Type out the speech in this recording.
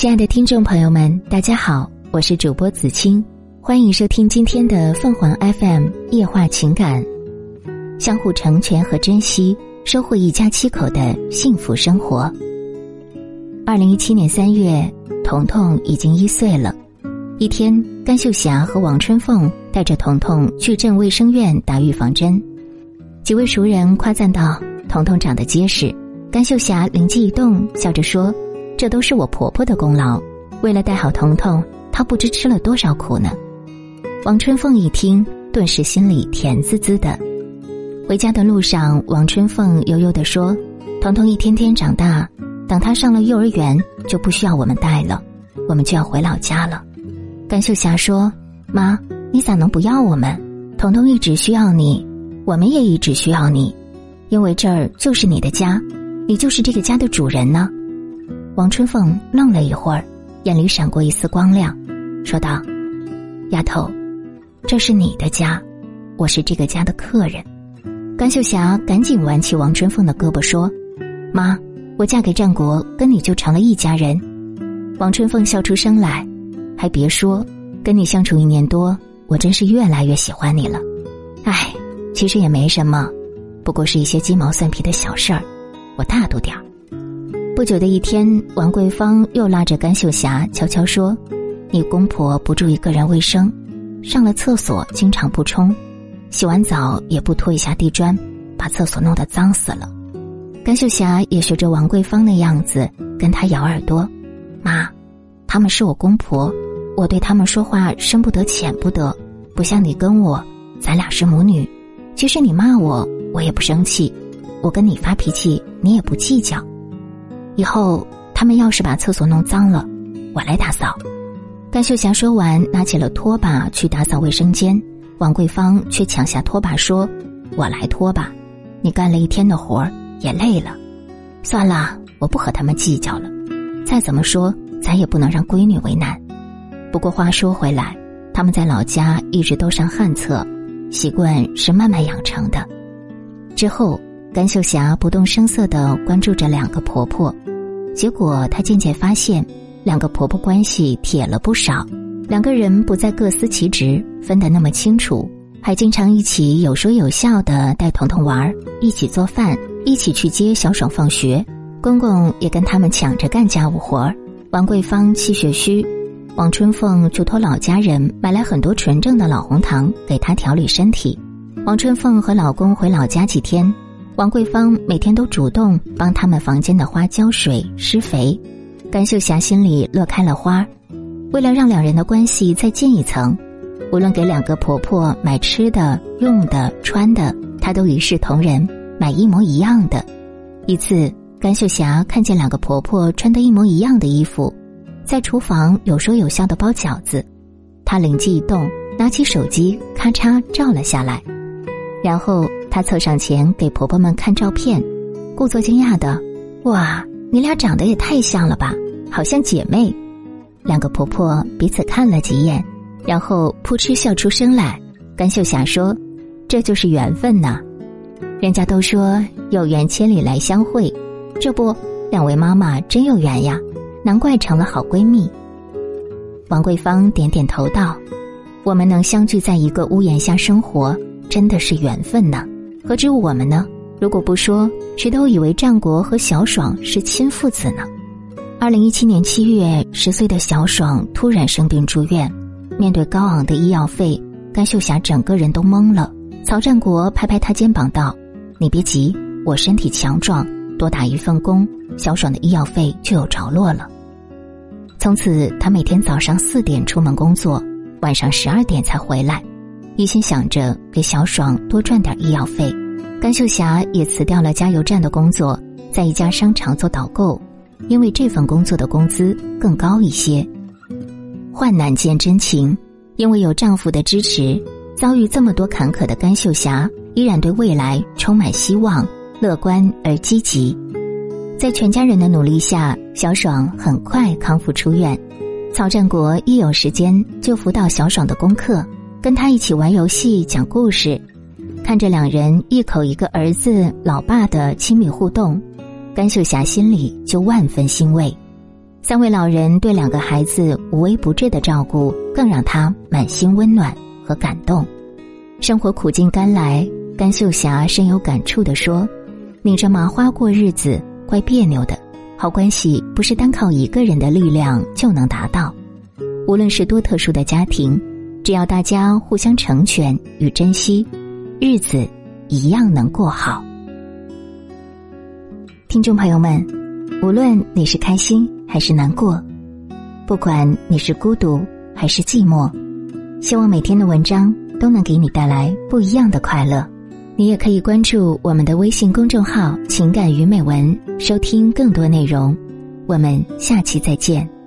亲爱的听众朋友们，大家好，我是主播子清，欢迎收听今天的凤凰 FM 夜话情感，相互成全和珍惜，收获一家七口的幸福生活。二零一七年三月，彤彤已经一岁了。一天，甘秀霞和王春凤带着彤彤去镇卫生院打预防针，几位熟人夸赞道：“彤彤长得结实。”甘秀霞灵机一动，笑着说。这都是我婆婆的功劳。为了带好彤彤，她不知吃了多少苦呢。王春凤一听，顿时心里甜滋滋的。回家的路上，王春凤悠悠地说：“彤彤一天天长大，等她上了幼儿园，就不需要我们带了，我们就要回老家了。”甘秀霞说：“妈，你咋能不要我们？彤彤一直需要你，我们也一直需要你，因为这儿就是你的家，你就是这个家的主人呢。”王春凤愣了一会儿，眼里闪过一丝光亮，说道：“丫头，这是你的家，我是这个家的客人。”甘秀霞赶紧挽起王春凤的胳膊说：“妈，我嫁给战国，跟你就成了一家人。”王春凤笑出声来：“还别说，跟你相处一年多，我真是越来越喜欢你了。哎，其实也没什么，不过是一些鸡毛蒜皮的小事儿，我大度点儿。”不久的一天，王桂芳又拉着甘秀霞悄悄说：“你公婆不注意个人卫生，上了厕所经常不冲，洗完澡也不拖一下地砖，把厕所弄得脏死了。”甘秀霞也学着王桂芳的样子跟他咬耳朵：“妈，他们是我公婆，我对他们说话深不得浅不得，不像你跟我，咱俩是母女。即使你骂我，我也不生气；我跟你发脾气，你也不计较。”以后他们要是把厕所弄脏了，我来打扫。甘秀霞说完，拿起了拖把去打扫卫生间。王桂芳却抢下拖把说：“我来拖吧，你干了一天的活儿也累了。算了，我不和他们计较了。再怎么说，咱也不能让闺女为难。不过话说回来，他们在老家一直都上旱厕，习惯是慢慢养成的。之后。”甘秀霞不动声色的关注着两个婆婆，结果她渐渐发现，两个婆婆关系铁了不少。两个人不再各司其职，分得那么清楚，还经常一起有说有笑的带彤彤玩，一起做饭，一起去接小爽放学。公公也跟他们抢着干家务活儿。王桂芳气血虚，王春凤就托老家人买来很多纯正的老红糖给她调理身体。王春凤和老公回老家几天。王桂芳每天都主动帮他们房间的花浇水施肥，甘秀霞心里乐开了花。为了让两人的关系再进一层，无论给两个婆婆买吃的、用的、穿的，她都一视同仁，买一模一样的。一次，甘秀霞看见两个婆婆穿的一模一样的衣服，在厨房有说有笑的包饺子，她灵机一动，拿起手机咔嚓照了下来，然后。她凑上前给婆婆们看照片，故作惊讶的：“哇，你俩长得也太像了吧，好像姐妹。”两个婆婆彼此看了几眼，然后扑哧笑出声来。甘秀霞说：“这就是缘分呐，人家都说有缘千里来相会，这不，两位妈妈真有缘呀，难怪成了好闺蜜。”王桂芳点点头道：“我们能相聚在一个屋檐下生活，真的是缘分呢。”何止我们呢？如果不说，谁都以为战国和小爽是亲父子呢。二零一七年七月，十岁的小爽突然生病住院，面对高昂的医药费，甘秀霞整个人都懵了。曹战国拍拍他肩膀道：“你别急，我身体强壮，多打一份工，小爽的医药费就有着落了。”从此，他每天早上四点出门工作，晚上十二点才回来。一心想着给小爽多赚点医药费，甘秀霞也辞掉了加油站的工作，在一家商场做导购，因为这份工作的工资更高一些。患难见真情，因为有丈夫的支持，遭遇这么多坎坷的甘秀霞依然对未来充满希望，乐观而积极。在全家人的努力下，小爽很快康复出院。曹战国一有时间就辅导小爽的功课。跟他一起玩游戏、讲故事，看着两人一口一个儿子、老爸的亲密互动，甘秀霞心里就万分欣慰。三位老人对两个孩子无微不至的照顾，更让他满心温暖和感动。生活苦尽甘来，甘秀霞深有感触的说：“拧着麻花过日子，怪别扭的。好关系不是单靠一个人的力量就能达到。无论是多特殊的家庭，只要大家互相成全与珍惜，日子一样能过好。”听众朋友们，无论你是开心还是难过，不管你是孤独还是寂寞，希望每天的文章都能给你带来不一样的快乐。你也可以关注我们的微信公众号“情感与美文”，收听更多内容。我们下期再见。